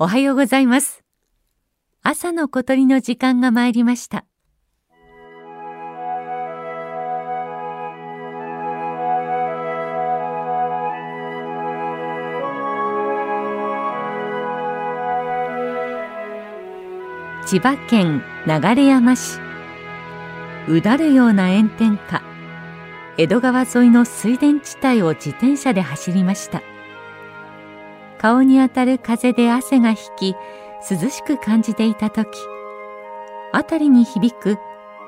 おはようございます。朝の小鳥の時間が参りました。千葉県流山市うだるような炎天下江戸川沿いの水田地帯を自転車で走りました顔に当たる風で汗が引き涼しく感じていた時辺りに響く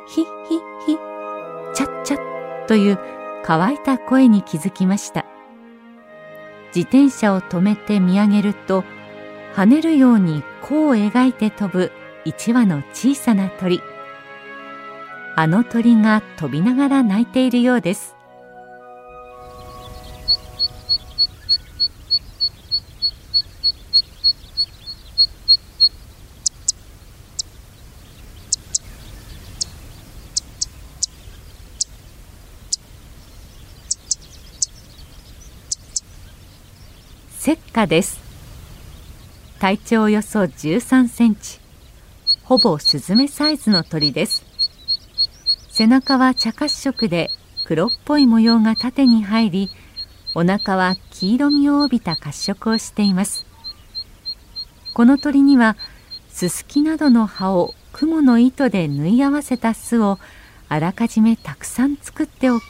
ヒッヒッヒッチャッチャッという乾いた声に気づきました。自転車を止めて見上げると跳ねるように弧を描いて飛ぶ一羽の小さな鳥。あの鳥が飛びながら鳴いているようです。石化です。体長およそ13センチ。ほぼスズメサイズの鳥です。背中は茶褐色で黒っぽい模様が縦に入りお腹は黄色みを帯びた褐色をしています。この鳥にはススキなどの葉を雲の糸で縫い合わせた巣をあらかじめたくさん作っておく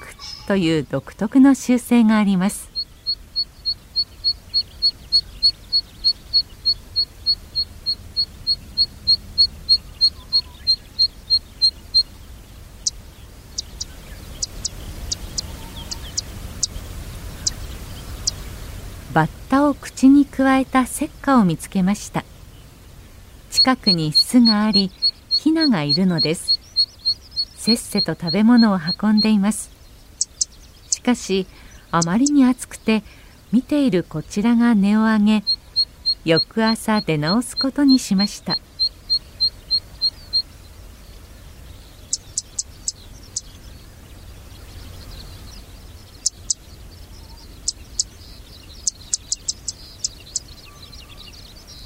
という独特の習性があります。バッタを口にくわえた石花を見つけました。近くに巣がありヒナがいるのです。せっせと食べ物を運んでいます。しかしあまりに暑くて見ているこちらが根を上げ翌朝出直すことにしました。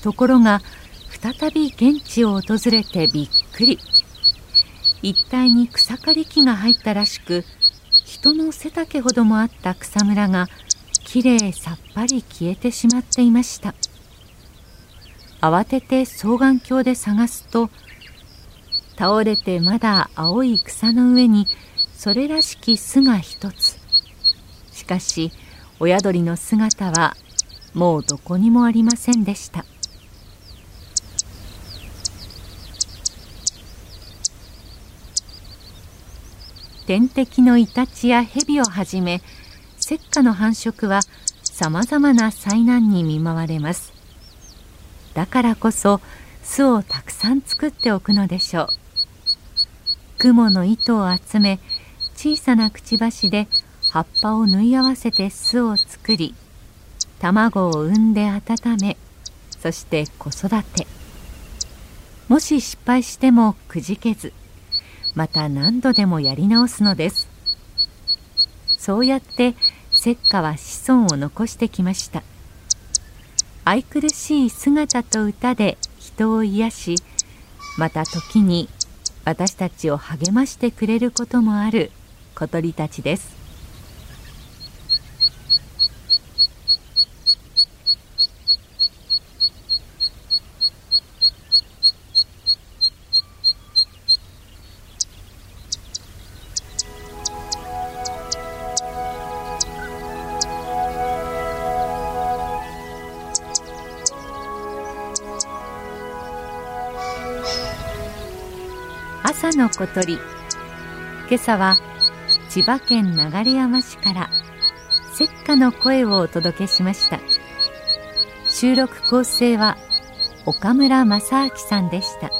ところが再び現地を訪れてびっくり。一帯に草刈り機が入ったらしく人の背丈ほどもあった草むらがきれいさっぱり消えてしまっていました。慌てて双眼鏡で探すと倒れてまだ青い草の上にそれらしき巣が一つ。しかし親鳥の姿はもうどこにもありませんでした。天敵のイタチやヘビをはじめ石化の繁殖はさまざまな災難に見舞われます。だからこそ巣をたくさん作っておくのでしょう。雲の糸を集め小さなくちばしで葉っぱを縫い合わせて巣を作り卵を産んで温めそして子育て。もし失敗してもくじけずまた何度でもやり直すのです。そうやって石化は子孫を残してきました。愛くるしい姿と歌で人を癒しまた時に私たちを励ましてくれることもある小鳥たちです。朝の小鳥。今朝は千葉県流山市から石火の声をお届けしました。収録構成は岡村正明さんでした。